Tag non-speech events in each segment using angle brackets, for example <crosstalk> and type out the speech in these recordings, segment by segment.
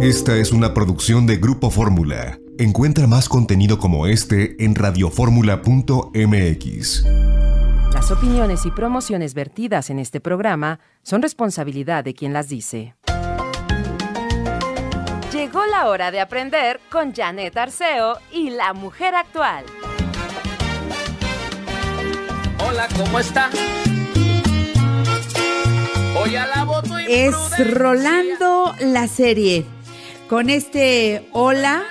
Esta es una producción de Grupo Fórmula. Encuentra más contenido como este en radioformula.mx. Las opiniones y promociones vertidas en este programa son responsabilidad de quien las dice. Llegó la hora de aprender con Janet Arceo y la mujer actual. Hola, ¿cómo está? Hoy alabo tu Es imprudencia. Rolando la serie. Con este Hola,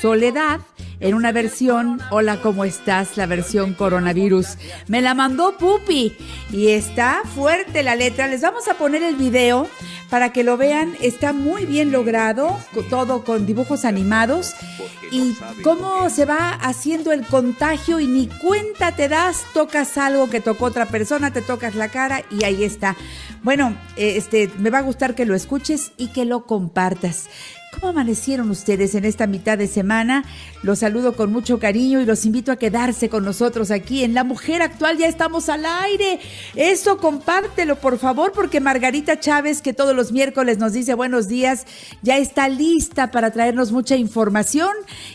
Soledad, en una versión Hola, ¿cómo estás? La versión coronavirus. Me la mandó Pupi y está fuerte la letra. Les vamos a poner el video para que lo vean. Está muy bien logrado, todo con dibujos animados. Y cómo se va haciendo el contagio y ni cuenta te das, tocas algo que tocó otra persona, te tocas la cara y ahí está. Bueno, eh, este, me va a gustar que lo escuches y que lo compartas. ¿Cómo amanecieron ustedes en esta mitad de semana? Los saludo con mucho cariño y los invito a quedarse con nosotros aquí en La Mujer Actual. Ya estamos al aire. Eso compártelo, por favor, porque Margarita Chávez, que todos los miércoles nos dice buenos días, ya está lista para traernos mucha información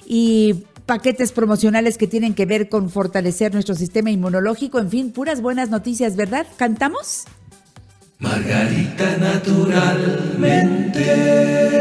y paquetes promocionales que tienen que ver con fortalecer nuestro sistema inmunológico. En fin, puras buenas noticias, ¿verdad? ¿Cantamos? Margarita naturalmente.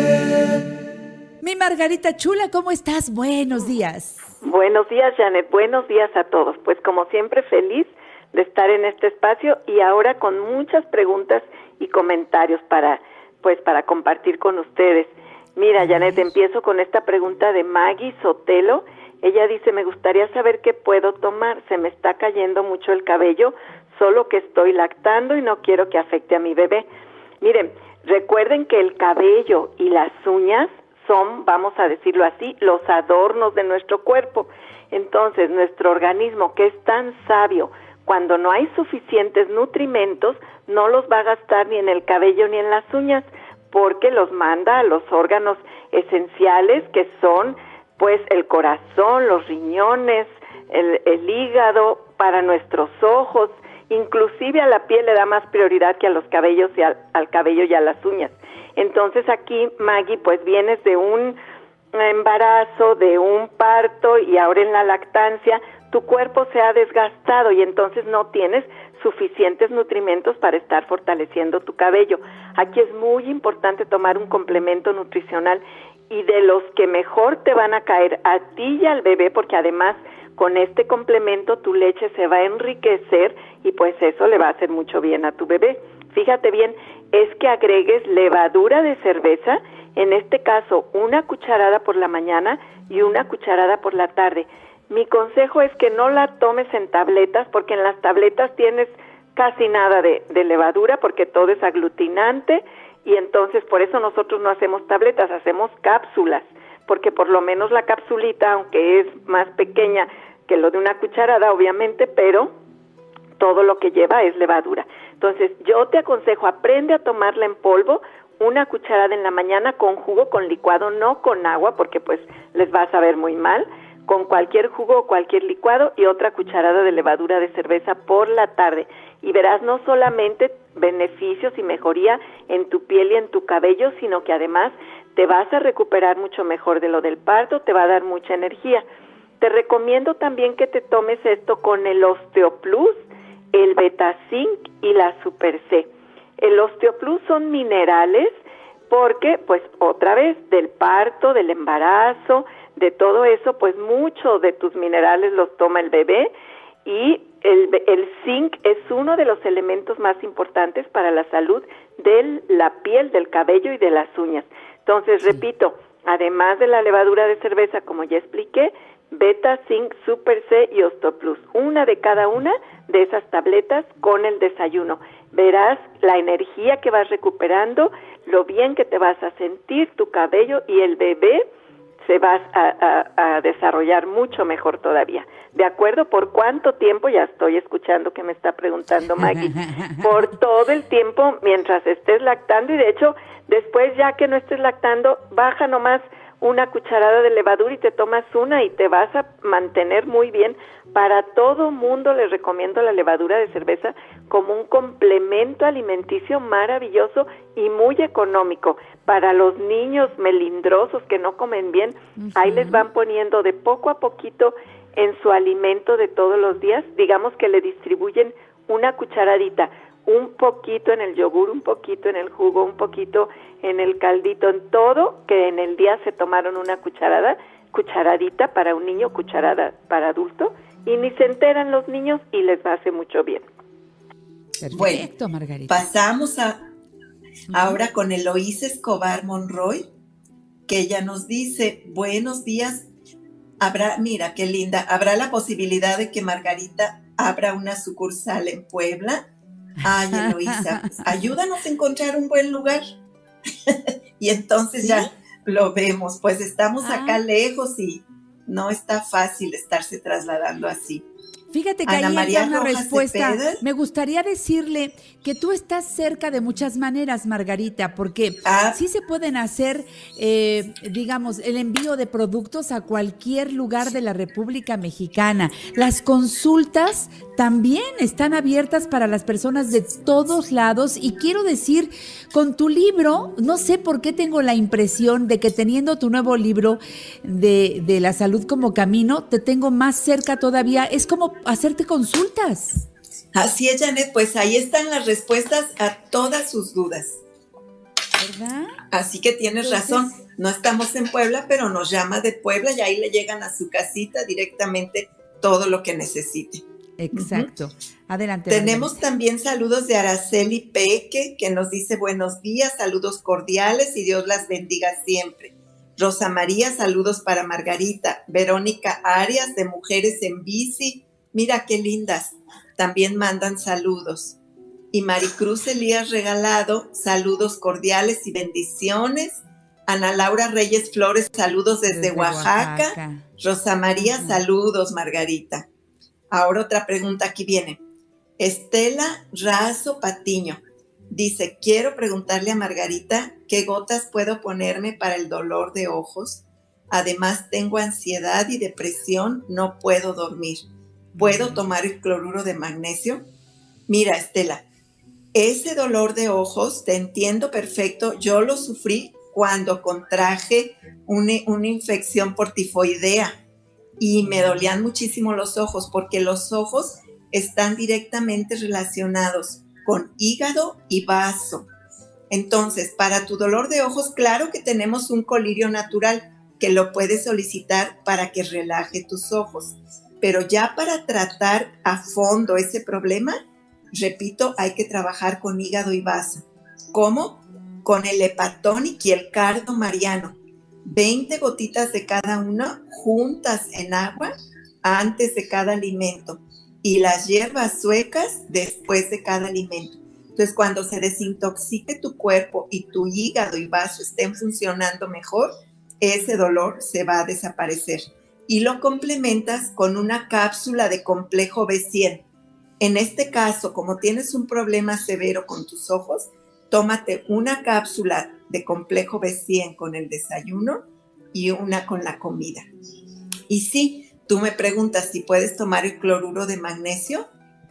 Margarita Chula, ¿cómo estás? Buenos días. Buenos días, Janet. Buenos días a todos. Pues como siempre, feliz de estar en este espacio y ahora con muchas preguntas y comentarios para, pues, para compartir con ustedes. Mira, Janet, empiezo con esta pregunta de Maggie Sotelo. Ella dice, me gustaría saber qué puedo tomar. Se me está cayendo mucho el cabello, solo que estoy lactando y no quiero que afecte a mi bebé. Miren, recuerden que el cabello y las uñas son, vamos a decirlo así, los adornos de nuestro cuerpo. Entonces, nuestro organismo, que es tan sabio, cuando no hay suficientes nutrimentos, no los va a gastar ni en el cabello ni en las uñas, porque los manda a los órganos esenciales que son, pues, el corazón, los riñones, el, el hígado, para nuestros ojos, inclusive a la piel le da más prioridad que a los cabellos y al, al cabello y a las uñas. Entonces aquí, Maggie, pues vienes de un embarazo, de un parto y ahora en la lactancia, tu cuerpo se ha desgastado y entonces no tienes suficientes nutrimentos para estar fortaleciendo tu cabello. Aquí es muy importante tomar un complemento nutricional y de los que mejor te van a caer a ti y al bebé porque además con este complemento tu leche se va a enriquecer y pues eso le va a hacer mucho bien a tu bebé. Fíjate bien, es que agregues levadura de cerveza, en este caso una cucharada por la mañana y una cucharada por la tarde. Mi consejo es que no la tomes en tabletas porque en las tabletas tienes casi nada de, levadura porque todo es aglutinante y entonces por eso nosotros no hacemos tabletas, hacemos cápsulas, porque por lo menos la capsulita, aunque es más pequeña que lo de una cucharada, obviamente, pero todo lo que lleva es levadura. Entonces, yo te aconsejo, aprende a tomarla en polvo, una cucharada en la mañana con jugo, con licuado, no con agua, porque pues les va a saber muy mal, con cualquier jugo o cualquier licuado y otra cucharada de levadura de cerveza por la tarde. Y verás no solamente beneficios y mejoría en tu piel y en tu cabello, sino que además te vas a recuperar mucho mejor de lo del parto, te va a dar mucha energía. Te recomiendo también que te tomes esto con el Osteoplus, el Betazinc y la Super C. El Osteoplus son minerales porque, pues, otra vez, del parto, del embarazo, de todo eso, pues mucho de tus minerales los toma el bebé y el, el zinc es uno de los elementos más importantes para la salud de la piel, del cabello y de las uñas. Entonces, repito, además de la levadura de cerveza, como ya expliqué, Beta, Zinc, Super C y Ostoplus. Una de cada una de esas tabletas con el desayuno. Verás la energía que vas recuperando, lo bien que te vas a sentir, tu cabello y el bebé se va a, a, a, desarrollar mucho mejor todavía. ¿De acuerdo? ¿Por cuánto tiempo? Ya estoy escuchando que me está preguntando Maggie. <laughs> Por todo el tiempo mientras estés lactando y de hecho después ya que no estés lactando, baja nomás una cucharada de levadura y te tomas una y te vas a mantener muy bien. Para todo mundo les recomiendo la levadura de cerveza como un complemento alimenticio maravilloso y muy económico. Para los niños melindrosos que no comen bien, ahí les van poniendo de poco a poquito en su alimento de todos los días, digamos que le distribuyen una cucharadita, un poquito en el yogur, un poquito en el jugo, un poquito en el caldito, en todo, que en el día se tomaron una cucharada, cucharadita para un niño, cucharada para adulto, y ni se enteran los niños y les hace mucho bien. Perfecto, Margarita. Pasamos a ahora con Eloísa Escobar Monroy, que ella nos dice, buenos días, habrá, mira qué linda, ¿habrá la posibilidad de que Margarita abra una sucursal en Puebla? Ay, Eloísa, pues, ayúdanos a encontrar un buen lugar. <laughs> y entonces ya lo vemos, pues estamos acá ah. lejos y no está fácil estarse trasladando así. Fíjate que ahí hay una respuesta. Me gustaría decirle que tú estás cerca de muchas maneras, Margarita, porque ah. sí se pueden hacer, eh, digamos, el envío de productos a cualquier lugar de la República Mexicana. Las consultas también están abiertas para las personas de todos lados y quiero decir, con tu libro, no sé por qué tengo la impresión de que teniendo tu nuevo libro de, de la salud como camino, te tengo más cerca todavía. Es como hacerte consultas. Así es, Janet, pues ahí están las respuestas a todas sus dudas. ¿Verdad? Así que tienes razón. No estamos en Puebla, pero nos llama de Puebla y ahí le llegan a su casita directamente todo lo que necesite. Exacto. Adelante. Tenemos también saludos de Araceli Peque, que nos dice buenos días, saludos cordiales y Dios las bendiga siempre. Rosa María, saludos para Margarita. Verónica Arias, de Mujeres en Bici. Mira qué lindas. También mandan saludos. Y Maricruz Elías Regalado, saludos cordiales y bendiciones. Ana Laura Reyes Flores, saludos desde, Oaxaca. Rosa María, saludos, Margarita. Ahora otra pregunta aquí viene. Estela Razo Patiño dice, quiero preguntarle a Margarita qué gotas puedo ponerme para el dolor de ojos. Además tengo ansiedad y depresión, no puedo dormir. ¿Puedo tomar el cloruro de magnesio? Mira, Estela, ese dolor de ojos, te entiendo perfecto, yo lo sufrí cuando contraje una, una infección por tifoidea y me dolían muchísimo los ojos porque los ojos están directamente relacionados con hígado y vaso. Entonces, para tu dolor de ojos, claro que tenemos un colirio natural que lo puedes solicitar para que relaje tus ojos. Pero ya para tratar a fondo ese problema, repito, hay que trabajar con hígado y vaso. ¿Cómo? Con el hepatonic y el cardo mariano. 20 gotitas de cada una juntas en agua antes de cada alimento y las hierbas suecas después de cada alimento. Entonces, cuando se desintoxique tu cuerpo y tu hígado y vaso estén funcionando mejor, ese dolor se va a desaparecer. Y lo complementas con una cápsula de complejo B100. En este caso, como tienes un problema severo con tus ojos, tómate una cápsula de complejo B100 con el desayuno y una con la comida. Y si tú me preguntas si puedes tomar el cloruro de magnesio,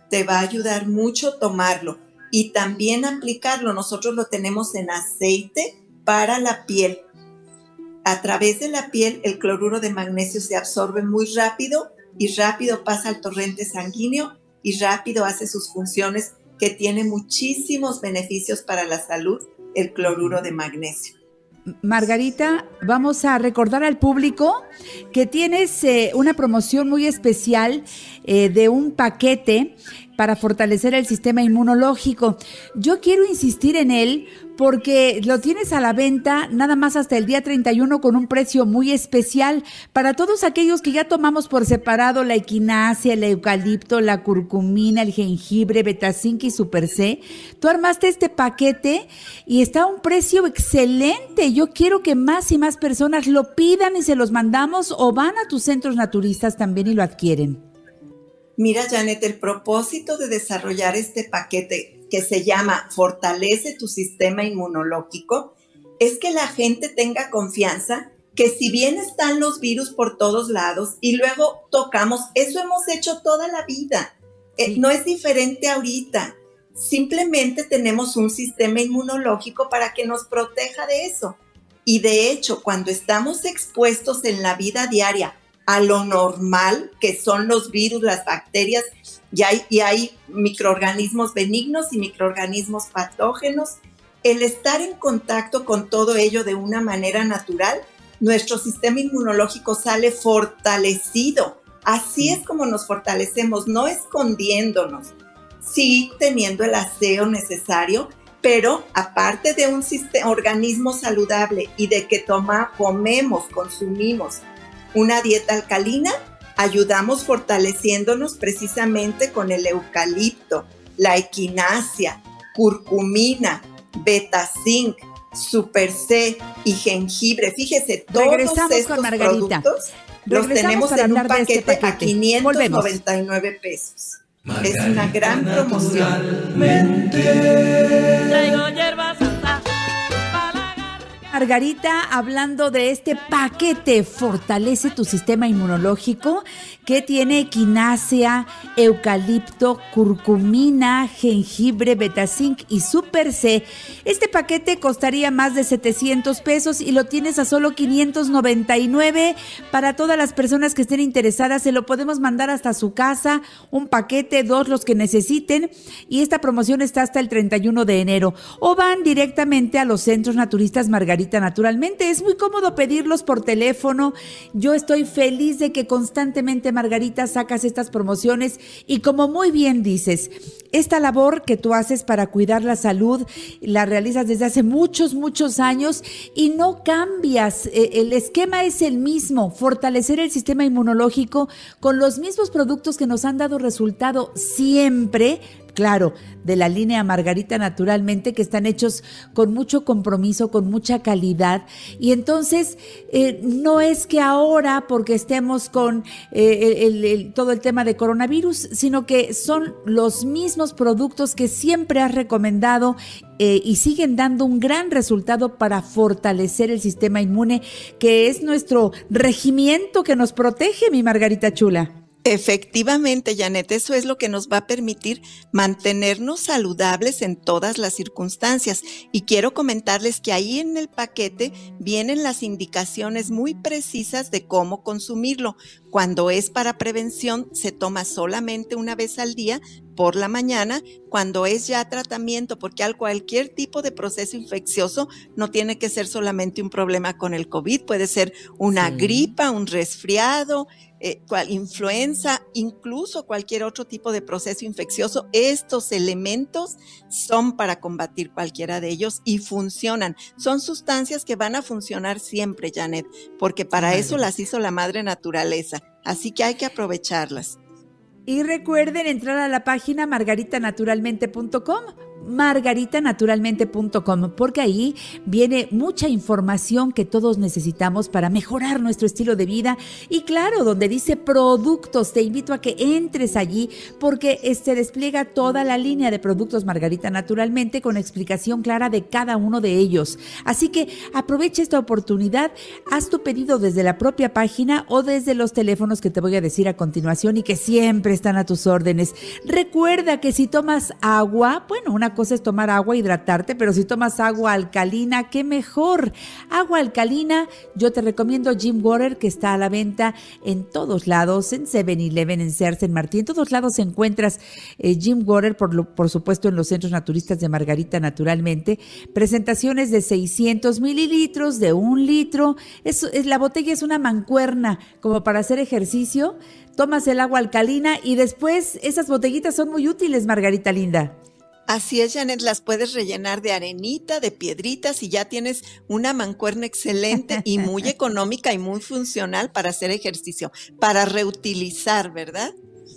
te va a ayudar mucho tomarlo y también aplicarlo. Nosotros lo tenemos en aceite para la piel. A través de la piel el cloruro de magnesio se absorbe muy rápido y rápido pasa al torrente sanguíneo y rápido hace sus funciones que tiene muchísimos beneficios para la salud el cloruro de magnesio. Margarita, vamos a recordar al público que tienes eh, una promoción muy especial eh, de un paquete para fortalecer el sistema inmunológico. Yo quiero insistir en él porque lo tienes a la venta nada más hasta el día 31 con un precio muy especial para todos aquellos que ya tomamos por separado la equinacia, el eucalipto, la curcumina, el jengibre, betazinc y super C. Tú armaste este paquete y está a un precio excelente. Yo quiero que más y más personas lo pidan y se los mandamos o van a tus centros naturistas también y lo adquieren. Mira, Janet, el propósito de desarrollar este paquete que se llama Fortalece tu sistema inmunológico, es que la gente tenga confianza que si bien están los virus por todos lados y luego tocamos, eso hemos hecho toda la vida, eh, no es diferente ahorita. Simplemente tenemos un sistema inmunológico para que nos proteja de eso. Y de hecho, cuando estamos expuestos en la vida diaria a lo normal, que son los virus, las bacterias, y hay, y hay microorganismos benignos y microorganismos patógenos, el estar en contacto con todo ello de una manera natural, nuestro sistema inmunológico sale fortalecido. Así es como nos fortalecemos, no escondiéndonos, sí teniendo el aseo necesario, pero aparte de un organismo saludable y de que toma, comemos, consumimos una dieta alcalina, ayudamos fortaleciéndonos precisamente con el eucalipto, la equinacia, curcumina, beta-zinc, super C y jengibre. Fíjese, todos Regresamos estos con Margarita. productos los tenemos en un paquete, este paquete, a 599 pesos. Margarita es una gran promoción. Traigo hierba santa. Margarita, hablando de este paquete, fortalece tu sistema inmunológico que tiene equinacia, eucalipto, curcumina, jengibre, betazinc y super C. Este paquete costaría más de 700 pesos y lo tienes a solo 599. Para todas las personas que estén interesadas, se lo podemos mandar hasta su casa, un paquete, dos los que necesiten. Y esta promoción está hasta el 31 de enero. O van directamente a los centros naturistas Margarita naturalmente. Es muy cómodo pedirlos por teléfono. Yo estoy feliz de que constantemente, Margarita, sacas estas promociones y como muy bien dices, esta labor que tú haces para cuidar la salud la realizas desde hace muchos, muchos años y no cambias. Eh, El esquema es el mismo, fortalecer el sistema inmunológico con los mismos productos que nos han dado resultado siempre claro, de la línea Margarita naturalmente, que están hechos con mucho compromiso, con mucha calidad. Y entonces, eh, no es que ahora, porque estemos con eh, todo el tema de coronavirus, sino que son los mismos productos que siempre has recomendado eh, y siguen dando un gran resultado para fortalecer el sistema inmune, que es nuestro regimiento que nos protege, mi Margarita Chula. Efectivamente, Janet, eso es lo que nos va a permitir mantenernos saludables en todas las circunstancias. Y quiero comentarles que ahí en el paquete vienen las indicaciones muy precisas de cómo consumirlo. Cuando es para prevención, se toma solamente una vez al día por la mañana. Cuando es ya tratamiento, porque al cualquier tipo de proceso infeccioso no tiene que ser solamente un problema con el COVID, puede ser una Sí. gripa, un resfriado, eh, cual- influenza, incluso cualquier otro tipo de proceso infeccioso, estos elementos son para combatir cualquiera de ellos y funcionan. Son sustancias que van a funcionar siempre, Janet, porque para Vale. eso las hizo la madre naturaleza. Así que hay que aprovecharlas. Y recuerden entrar a la página margaritanaturalmente.com margaritanaturalmente.com porque ahí viene mucha información que todos necesitamos para mejorar nuestro estilo de vida y claro, donde dice productos, te invito a que entres allí porque se despliega toda la línea de productos Margarita Naturalmente con explicación clara de cada uno de ellos. Así que aprovecha esta oportunidad, haz tu pedido desde la propia página o desde los teléfonos que te voy a decir a continuación y que siempre están a tus órdenes. Recuerda que si tomas agua, bueno, una cosa es tomar agua, hidratarte, pero si tomas agua alcalina, qué mejor. Agua alcalina, yo te recomiendo Jim Water, que está a la venta en todos lados, en 7-Eleven, en Sears, en Martín, en todos lados encuentras eh, Jim Water, por, por supuesto en los centros naturistas de Margarita, naturalmente. Presentaciones de 600 mililitros, de un litro. Es- la botella es una mancuerna como para hacer ejercicio. Tomas el agua alcalina y después esas botellitas son muy útiles, Margarita Linda. Así es, Janet, las puedes rellenar de arenita, de piedritas y ya tienes una mancuerna excelente y muy <laughs> económica y muy funcional para hacer ejercicio, para reutilizar, ¿verdad?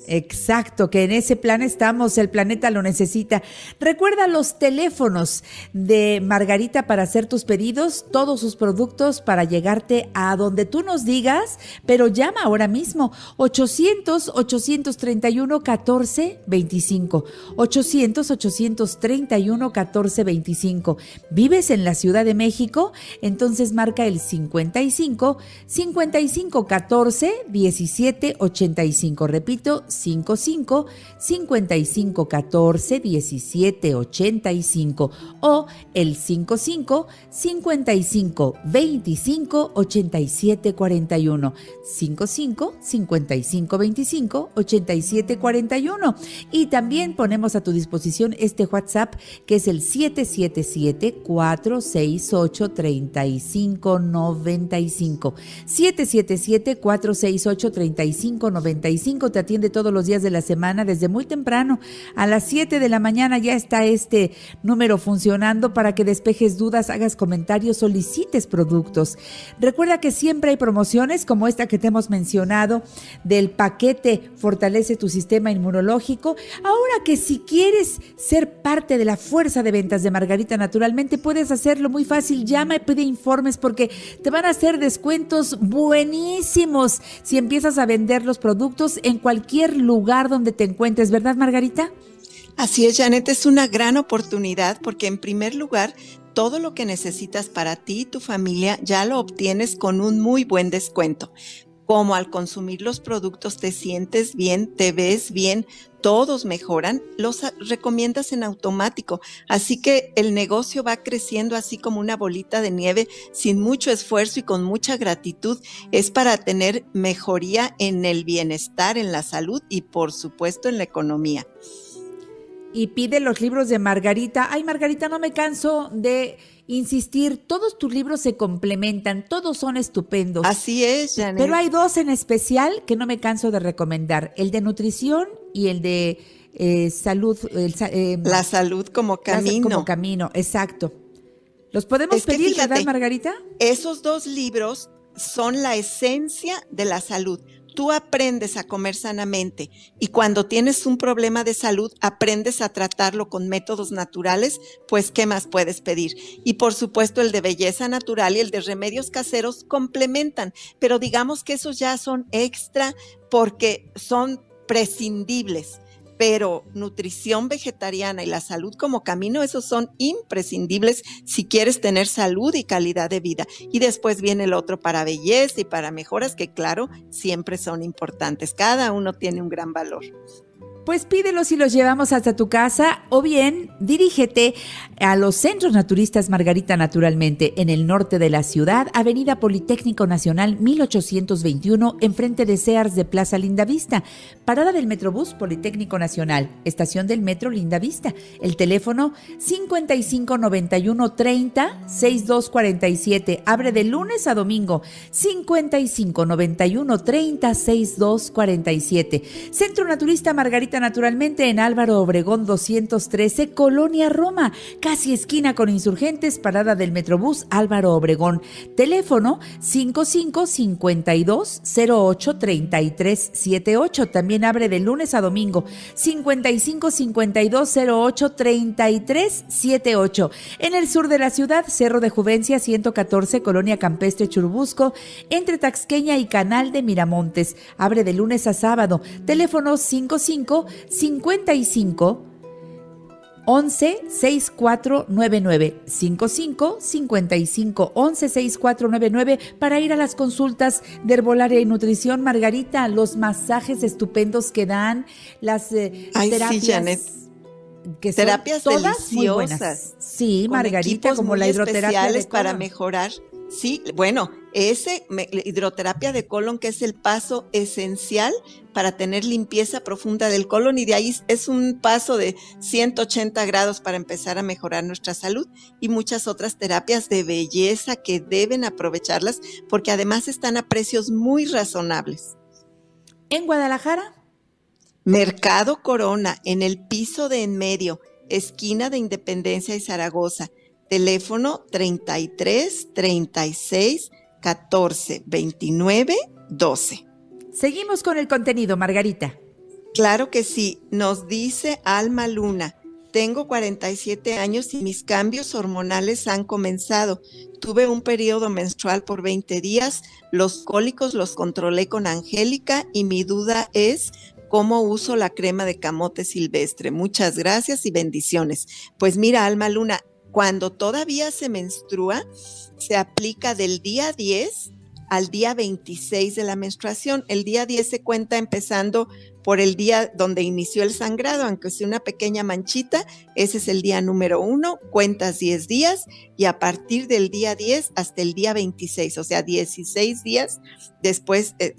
Exacto, que en ese plan estamos, el planeta lo necesita. Recuerda los teléfonos de Margarita para hacer tus pedidos, todos sus productos para llegarte a donde tú nos digas, pero llama ahora mismo 800 831 14 25. 800 831 14 25. ¿Vives en la Ciudad de México? Entonces marca el 55 55 14 17 85. Repito, 55 55 14 17 85 o el 55 55 25 87 41 55 55 25 87 41 y también ponemos a tu disposición este WhatsApp que es el 777 468 35 95 777 468 35 95 te atiende todos los días de la semana desde muy temprano a las 7 de la mañana ya está este número funcionando para que despejes dudas hagas comentarios solicites productos recuerda que siempre hay promociones como esta que te hemos mencionado del paquete Fortalece tu sistema inmunológico. Ahora que si quieres ser parte de la fuerza de ventas de Margarita Naturalmente, puedes hacerlo muy fácil. Llama y pide informes porque te van a hacer descuentos buenísimos si empiezas a vender los productos en cualquier lugar donde te encuentres, ¿verdad, Margarita? Así es, Janet, es una gran oportunidad porque en primer lugar todo lo que necesitas para ti y tu familia ya lo obtienes con un muy buen descuento como al consumir los productos te sientes bien, te ves bien, todos mejoran, los recomiendas en automático. Así que el negocio va creciendo así como una bolita de nieve sin mucho esfuerzo y con mucha gratitud. Es para tener mejoría en el bienestar, en la salud y por supuesto en la economía. Y pide los libros de Margarita. Ay, Margarita, no me canso de insistir, todos tus libros se complementan, todos son estupendos. Así es, Janet. Pero hay dos en especial que no me canso de recomendar, el de nutrición y el de eh, salud. Eh, la salud como camino. como camino, exacto. ¿Los podemos pedir, verdad, Margarita? Esos dos libros son la esencia de la salud tú aprendes a comer sanamente y cuando tienes un problema de salud aprendes a tratarlo con métodos naturales, pues ¿qué más puedes pedir? Y por supuesto el de belleza natural y el de remedios caseros complementan, pero digamos que esos ya son extra porque son prescindibles pero nutrición vegetariana y la salud como camino, esos son imprescindibles si quieres tener salud y calidad de vida. Y después viene el otro para belleza y para mejoras que claro, siempre son importantes. Cada uno tiene un gran valor pues pídelos y los llevamos hasta tu casa o bien dirígete a los centros naturistas Margarita Naturalmente en el norte de la ciudad, Avenida Politécnico Nacional 1821, enfrente de Sears de Plaza Lindavista, parada del Metrobús Politécnico Nacional, estación del Metro Lindavista. El teléfono 5591 30 6247, abre de lunes a domingo 5591 30 6247. Centro Naturista Margarita naturalmente en Álvaro Obregón 213, Colonia Roma, casi esquina con insurgentes, parada del Metrobús Álvaro Obregón. Teléfono 5552 08 33 78. También abre de lunes a domingo. 55 52 08 33 78. En el sur de la ciudad, Cerro de Juvencia 114, Colonia Campestre Churubusco, entre Taxqueña y Canal de Miramontes. Abre de lunes a sábado. Teléfono 55 55 11 6499 55 55 11 6499 para ir a las consultas de herbolaria y nutrición. Margarita los masajes estupendos que dan las eh, terapias que son terapias todas deliciosas. Sí, Margarita, como la hidroterapia de para mejorar Sí, bueno, ese hidroterapia de colon que es el paso esencial para tener limpieza profunda del colon y de ahí es un paso de 180 grados para empezar a mejorar nuestra salud y muchas otras terapias de belleza que deben aprovecharlas porque además están a precios muy razonables. ¿En Guadalajara? Mercado Corona, en el piso de en medio, esquina de Independencia y Zaragoza teléfono 33 36 14 29 12. Seguimos con el contenido, Margarita. Claro que sí, nos dice Alma Luna. Tengo 47 años y mis cambios hormonales han comenzado. Tuve un periodo menstrual por 20 días, los cólicos los controlé con Angélica y mi duda es cómo uso la crema de camote silvestre. Muchas gracias y bendiciones. Pues mira, Alma Luna, cuando todavía se menstrua, se aplica del día 10 al día 26 de la menstruación. El día 10 se cuenta empezando por el día donde inició el sangrado, aunque sea una pequeña manchita, ese es el día número uno, cuentas 10 días y a partir del día 10 hasta el día 26, o sea, 16 días después, eh,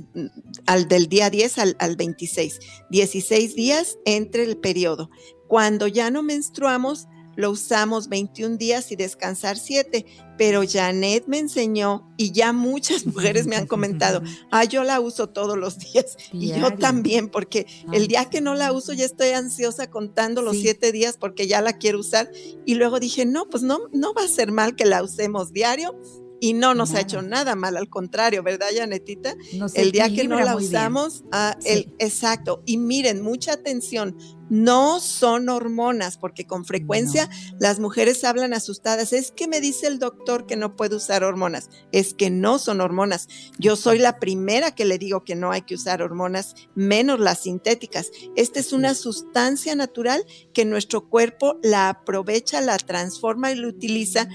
al del día 10 al, al 26, 16 días entre el periodo. Cuando ya no menstruamos, lo usamos 21 días y descansar 7, pero Janet me enseñó y ya muchas mujeres me han comentado, <laughs> ah, yo la uso todos los días y yo también, porque el día que no la uso ya estoy ansiosa contando los 7 días porque ya la quiero usar. Y luego dije, no, pues no, no va a ser mal que la usemos diario y no nos ha hecho nada mal, al contrario, ¿verdad, Janetita? el día que no la usamos, ah, el, exacto. Y miren, mucha atención, no son hormonas, porque con frecuencia las mujeres hablan asustadas. Es que me dice el doctor que no puede usar hormonas. Es que no son hormonas. Yo soy la primera que le digo que no hay que usar hormonas, menos las sintéticas. Esta es una sustancia natural que nuestro cuerpo la aprovecha, la transforma y la utiliza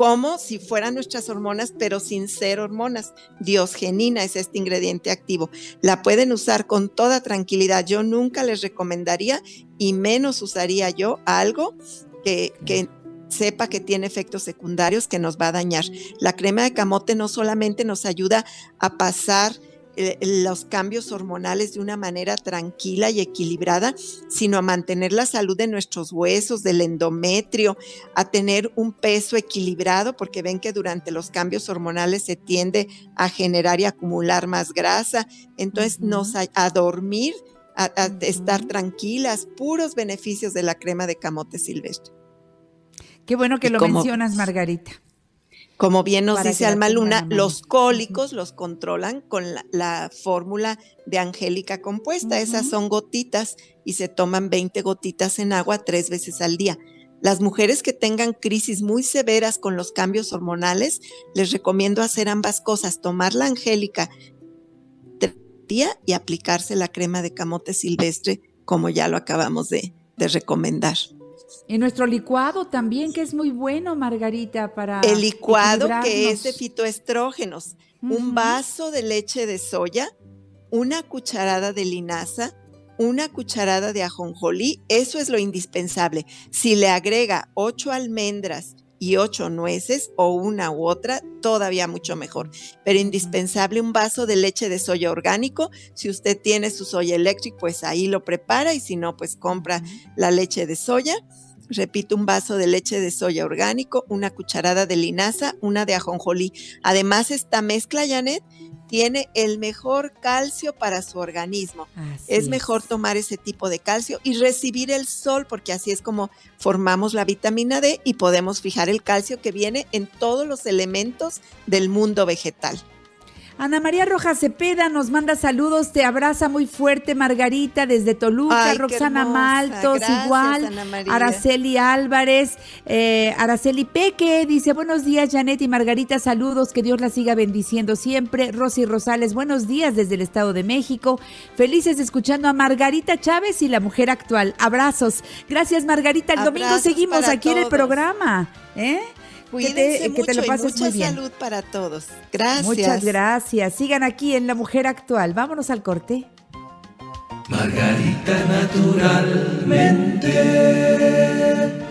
como si fueran nuestras hormonas, pero sin ser hormonas. Diosgenina es este ingrediente activo. La pueden usar con toda tranquilidad. Yo nunca les recomendaría y menos usaría yo algo que, que sepa que tiene efectos secundarios que nos va a dañar. La crema de camote no solamente nos ayuda a pasar eh, los cambios hormonales de una manera tranquila y equilibrada, sino a mantener la salud de nuestros huesos, del endometrio, a tener un peso equilibrado, porque ven que durante los cambios hormonales se tiende a generar y acumular más grasa, entonces nos a, dormir, a, estar tranquilas, puros beneficios de la crema de camote silvestre. Qué bueno que lo mencionas, Margarita. Como bien nos dice Alma Luna, los cólicos los controlan con la, fórmula de Angélica compuesta. Esas son gotitas y se toman 20 gotitas en agua tres veces al día. Las mujeres que tengan crisis muy severas con los cambios hormonales, les recomiendo hacer ambas cosas, tomar la Angélica día y aplicarse la crema de camote silvestre, como ya lo acabamos de recomendar. Y nuestro licuado también, que es muy bueno, Margarita, para. El licuado que es de fitoestrógenos. Un vaso de leche de soya, una cucharada de linaza, una cucharada de ajonjolí, eso es lo indispensable. Si le agrega ocho almendras y ocho nueces o una u otra, todavía mucho mejor. Pero indispensable un vaso de leche de soya orgánico. Si usted tiene su soya eléctrica, pues ahí lo prepara y si no, pues compra la leche de soya repito, un vaso de leche de soya orgánico, una cucharada de linaza, una de ajonjolí. Además, esta mezcla, Janet, tiene el mejor calcio para su organismo. es mejor tomar ese tipo de calcio y recibir el sol, porque así es como formamos la vitamina D y podemos fijar el calcio que viene en todos los elementos del mundo vegetal. Ana María Rojas Cepeda nos manda saludos, te abraza muy fuerte Margarita desde Toluca, Roxana Maltos, igual, Araceli Álvarez, eh, Araceli Peque, dice buenos días Janet y Margarita, saludos, que Dios la siga bendiciendo siempre. Rosy Rosales, buenos días desde el Estado de México, felices escuchando a Margarita Chávez y la mujer actual, abrazos. Gracias Margarita, el domingo seguimos aquí en el programa. ¿eh? Cuídense que te, lo pases mucha salud para todos. Gracias. Muchas gracias. Sigan aquí en La Mujer Actual. Vámonos al corte. Margarita naturalmente